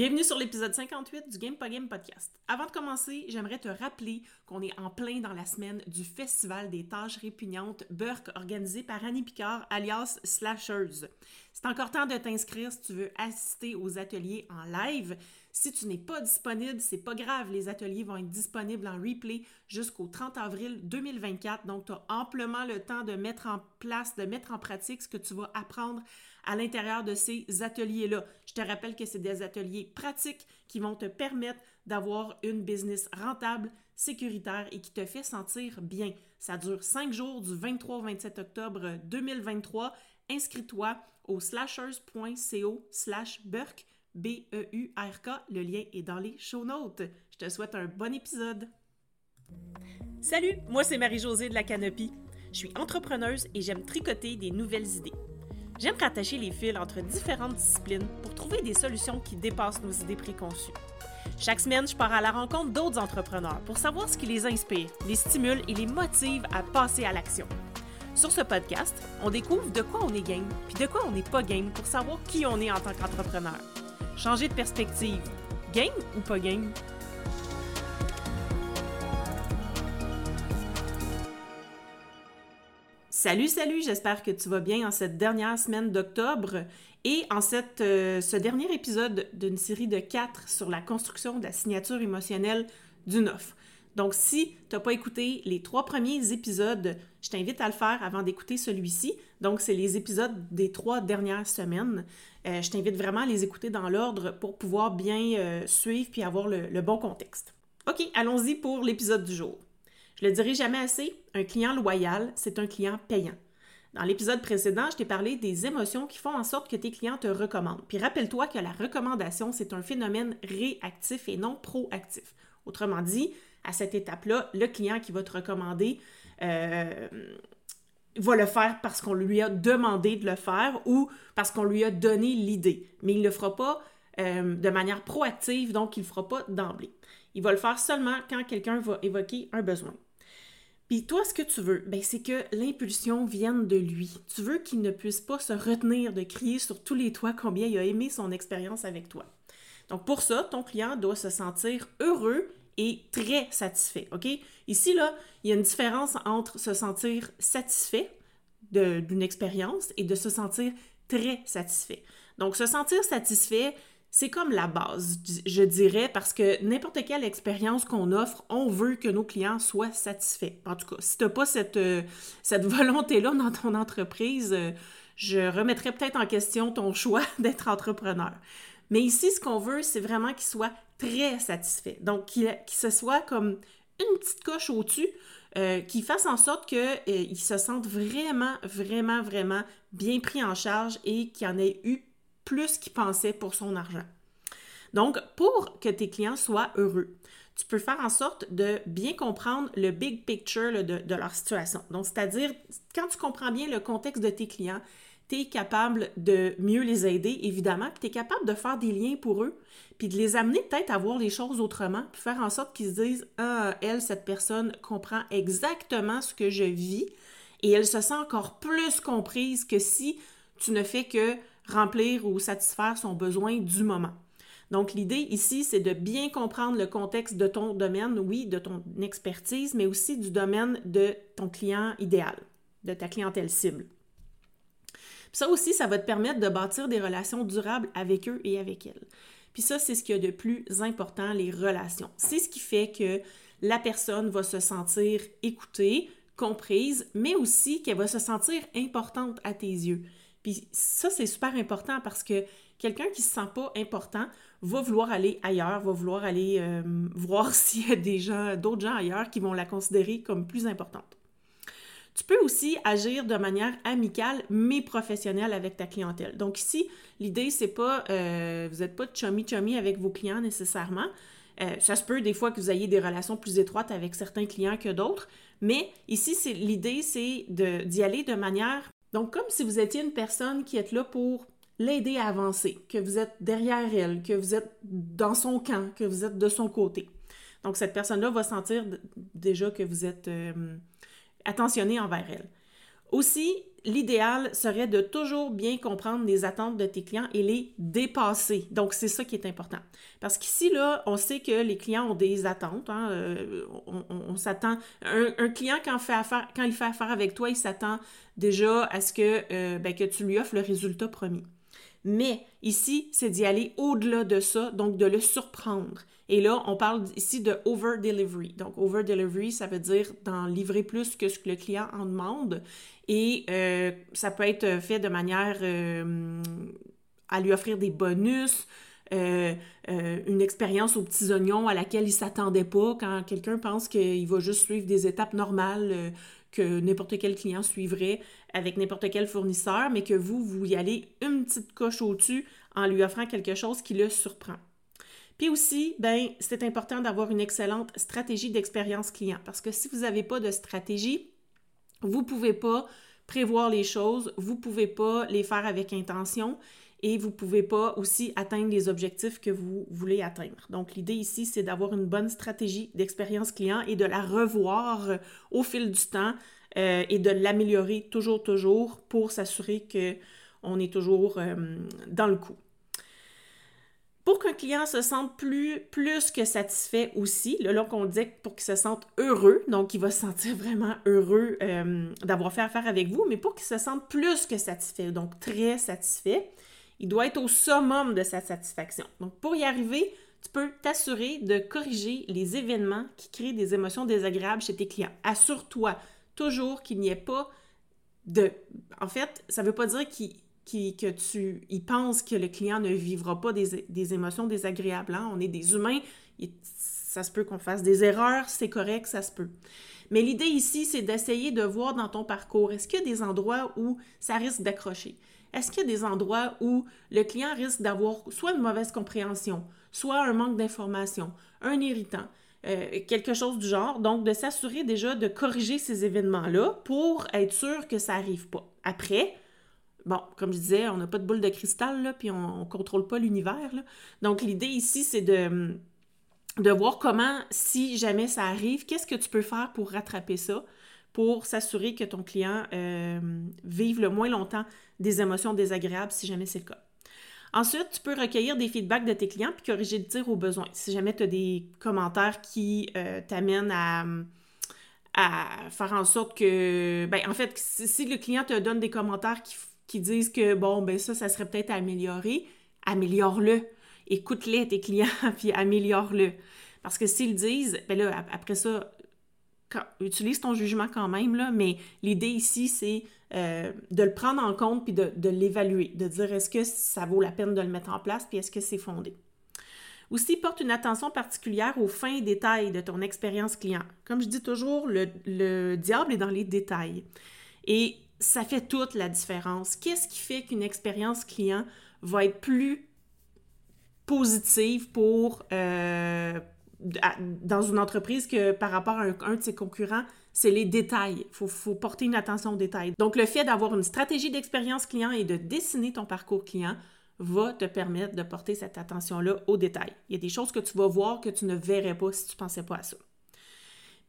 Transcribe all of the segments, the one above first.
Bienvenue sur l'épisode 58 du Game Game podcast. Avant de commencer, j'aimerais te rappeler qu'on est en plein dans la semaine du Festival des tâches répugnantes Burke organisé par Annie Picard alias Slashers. C'est encore temps de t'inscrire si tu veux assister aux ateliers en live. Si tu n'es pas disponible, c'est pas grave, les ateliers vont être disponibles en replay jusqu'au 30 avril 2024. Donc, tu as amplement le temps de mettre en place, de mettre en pratique ce que tu vas apprendre à l'intérieur de ces ateliers-là. Je te rappelle que c'est des ateliers pratiques qui vont te permettre d'avoir une business rentable, sécuritaire et qui te fait sentir bien. Ça dure cinq jours du 23 au 27 octobre 2023. Inscris-toi au slashers.co slash Burke, B-E-U-R-K. Le lien est dans les show notes. Je te souhaite un bon épisode. Salut, moi c'est Marie-Josée de la Canopie. Je suis entrepreneuse et j'aime tricoter des nouvelles idées. J'aime rattacher les fils entre différentes disciplines pour trouver des solutions qui dépassent nos idées préconçues. Chaque semaine, je pars à la rencontre d'autres entrepreneurs pour savoir ce qui les inspire, les stimule et les motive à passer à l'action. Sur ce podcast, on découvre de quoi on est game, puis de quoi on n'est pas game pour savoir qui on est en tant qu'entrepreneur. Changer de perspective. Game ou pas game? Salut, salut, j'espère que tu vas bien en cette dernière semaine d'octobre et en euh, ce dernier épisode d'une série de quatre sur la construction de la signature émotionnelle d'une offre. Donc, si tu n'as pas écouté les trois premiers épisodes, je t'invite à le faire avant d'écouter celui-ci. Donc, c'est les épisodes des trois dernières semaines. Euh, je t'invite vraiment à les écouter dans l'ordre pour pouvoir bien euh, suivre puis avoir le bon contexte. OK, allons-y pour l'épisode du jour. Je le dirai jamais assez, un client loyal, c'est un client payant. Dans l'épisode précédent, je t'ai parlé des émotions qui font en sorte que tes clients te recommandent. Puis rappelle-toi que la recommandation, c'est un phénomène réactif et non proactif. Autrement dit, à cette étape-là, le client qui va te recommander euh, va le faire parce qu'on lui a demandé de le faire ou parce qu'on lui a donné l'idée. Mais il ne le fera pas euh, de manière proactive, donc il ne le fera pas d'emblée. Il va le faire seulement quand quelqu'un va évoquer un besoin. Puis toi, ce que tu veux, ben, c'est que l'impulsion vienne de lui. Tu veux qu'il ne puisse pas se retenir de crier sur tous les toits combien il a aimé son expérience avec toi. Donc pour ça, ton client doit se sentir heureux très satisfait, OK? Ici, là, il y a une différence entre se sentir satisfait d'une expérience et de se sentir très satisfait. Donc, se sentir satisfait, c'est comme la base, je dirais, parce que n'importe quelle expérience qu'on offre, on veut que nos clients soient satisfaits. En tout cas, si tu n'as pas cette, euh, cette volonté-là dans ton entreprise, euh, je remettrais peut-être en question ton choix d'être entrepreneur. Mais ici, ce qu'on veut, c'est vraiment qu'ils soient très satisfaits. Donc, qu'il se soit comme une petite coche au-dessus, euh, qui fasse en sorte qu'ils se sentent vraiment, vraiment, vraiment bien pris en charge et qu'il en ait eu plus qu'il pensait pour son argent. Donc, pour que tes clients soient heureux, tu peux faire en sorte de bien comprendre le big picture de, leur situation. Donc, c'est-à-dire, quand tu comprends bien le contexte de tes clients, tu es capable de mieux les aider, évidemment, puis tu es capable de faire des liens pour eux, puis de les amener peut-être à voir les choses autrement, puis faire en sorte qu'ils se disent Ah, elle, cette personne comprend exactement ce que je vis, et elle se sent encore plus comprise que si tu ne fais que remplir ou satisfaire son besoin du moment. Donc, l'idée ici, c'est de bien comprendre le contexte de ton domaine, oui, de ton expertise, mais aussi du domaine de ton client idéal, de ta clientèle cible. Ça aussi, ça va te permettre de bâtir des relations durables avec eux et avec elles. Puis ça, c'est ce qu'il y a de plus important, les relations. C'est ce qui fait que la personne va se sentir écoutée, comprise, mais aussi qu'elle va se sentir importante à tes yeux. Puis ça, c'est super important parce que quelqu'un qui se sent pas important va vouloir aller ailleurs, va vouloir aller euh, voir s'il y a des gens, d'autres gens ailleurs qui vont la considérer comme plus importante. Tu peux aussi agir de manière amicale mais professionnelle avec ta clientèle. Donc ici, l'idée c'est pas, euh, vous n'êtes pas chummy chummy avec vos clients nécessairement. Euh, ça se peut des fois que vous ayez des relations plus étroites avec certains clients que d'autres, mais ici c'est l'idée c'est d'y aller de manière donc, comme si vous étiez une personne qui est là pour l'aider à avancer, que vous êtes derrière elle, que vous êtes dans son camp, que vous êtes de son côté. Donc, cette personne-là va sentir déjà que vous êtes euh, attentionné envers elle. Aussi, l'idéal serait de toujours bien comprendre les attentes de tes clients et les dépasser. Donc, c'est ça qui est important. Parce qu'ici, là, on sait que les clients ont des attentes. Hein, euh, on, s'attend. Un, client, quand, il fait affaire avec toi, il s'attend déjà à ce euh, ben, que tu lui offres le résultat promis. Mais ici, c'est d'y aller au-delà de ça, donc de le surprendre. Et là, on parle ici de over-delivery. Donc, over-delivery, ça veut dire d'en livrer plus que ce que le client en demande. Et euh, ça peut être fait de manière euh, à lui offrir des bonus, euh, une expérience aux petits oignons à laquelle il ne s'attendait pas quand quelqu'un pense qu'il va juste suivre des étapes normales que n'importe quel client suivrait avec n'importe quel fournisseur, mais que vous, vous y allez une petite coche au-dessus en lui offrant quelque chose qui le surprend. Puis aussi, ben, c'est important d'avoir une excellente stratégie d'expérience client parce que si vous n'avez pas de stratégie, vous ne pouvez pas prévoir les choses, vous ne pouvez pas les faire avec intention et vous ne pouvez pas aussi atteindre les objectifs que vous voulez atteindre. Donc, l'idée ici, c'est d'avoir une bonne stratégie d'expérience client et de la revoir euh, au fil du temps euh, et de l'améliorer toujours, toujours pour s'assurer qu'on est toujours euh, dans le coup. Pour qu'un client se sente plus, plus que satisfait aussi, là, là qu'on dit pour qu'il se sente heureux, donc il va se sentir vraiment heureux d'avoir fait affaire avec vous, mais pour qu'il se sente plus que satisfait, donc très satisfait, il doit être au summum de sa satisfaction. Donc, pour y arriver, tu peux t'assurer de corriger les événements qui créent des émotions désagréables chez tes clients. Assure-toi toujours qu'il n'y ait pas de... En fait, ça ne veut pas dire que tu y penses que le client ne vivra pas des, émotions désagréables. Hein. On est des humains, ça se peut qu'on fasse des erreurs, c'est correct, ça se peut. Mais l'idée ici, c'est d'essayer de voir dans ton parcours, est-ce qu'il y a des endroits où ça risque d'accrocher? Est-ce qu'il y a des endroits où le client risque d'avoir soit une mauvaise compréhension, soit un manque d'information, un irritant, euh, quelque chose du genre. Donc, de s'assurer déjà de corriger ces événements-là pour être sûr que ça n'arrive pas. Après, bon, comme je disais, on n'a pas de boule de cristal, là, puis on ne contrôle pas l'univers. Donc, l'idée ici, c'est de, de voir comment, si jamais ça arrive, qu'est-ce que tu peux faire pour rattraper ça pour s'assurer que ton client euh, vive le moins longtemps des émotions désagréables si jamais c'est le cas. Ensuite, tu peux recueillir des feedbacks de tes clients puis corriger le tir au besoin. Si jamais tu as des commentaires qui euh, t'amènent à, faire en sorte que, ben, en fait, si, le client te donne des commentaires qui, disent que, bon, ben ça, ça serait peut-être amélioré, améliore-le. Écoute-les, tes clients, puis améliore-le. Parce que s'ils disent, ben là, après ça, utilise ton jugement quand même, là, mais l'idée ici, c'est euh, de le prendre en compte puis de, l'évaluer, de dire est-ce que ça vaut la peine de le mettre en place puis est-ce que c'est fondé. Aussi, porte une attention particulière aux fins détails de ton expérience client. Comme je dis toujours, le diable est dans les détails. Et ça fait toute la différence. Qu'est-ce qui fait qu'une expérience client va être plus positive pour, euh, dans une entreprise que par rapport à un, de ses concurrents, c'est les détails. Il faut, porter une attention aux détails. Donc, le fait d'avoir une stratégie d'expérience client et de dessiner ton parcours client va te permettre de porter cette attention-là aux détails. Il y a des choses que tu vas voir que tu ne verrais pas si tu ne pensais pas à ça.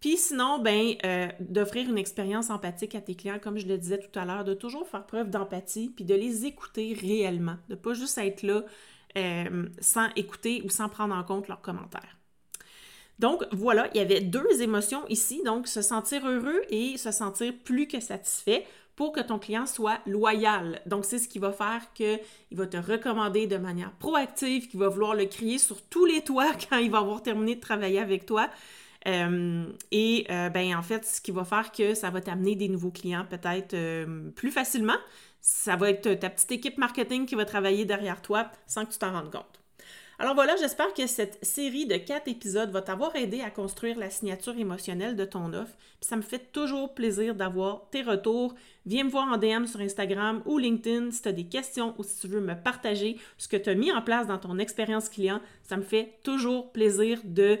Puis sinon, ben, euh, d'offrir une expérience empathique à tes clients, comme je le disais tout à l'heure, de toujours faire preuve d'empathie, puis de les écouter réellement, de pas juste être là euh, sans écouter ou sans prendre en compte leurs commentaires. Donc voilà, il y avait deux émotions ici, donc se sentir heureux et se sentir plus que satisfait pour que ton client soit loyal. Donc c'est ce qui va faire qu'il va te recommander de manière proactive, qu'il va vouloir le crier sur tous les toits quand il va avoir terminé de travailler avec toi. Euh, et euh, ben en fait, ce qui va faire que ça va t'amener des nouveaux clients peut-être euh, plus facilement. Ça va être ta petite équipe marketing qui va travailler derrière toi sans que tu t'en rendes compte. Alors voilà, j'espère que cette série de quatre épisodes va t'avoir aidé à construire la signature émotionnelle de ton offre. Puis ça me fait toujours plaisir d'avoir tes retours. Viens me voir en DM sur Instagram ou LinkedIn si tu as des questions ou si tu veux me partager ce que tu as mis en place dans ton expérience client. Ça me fait toujours plaisir de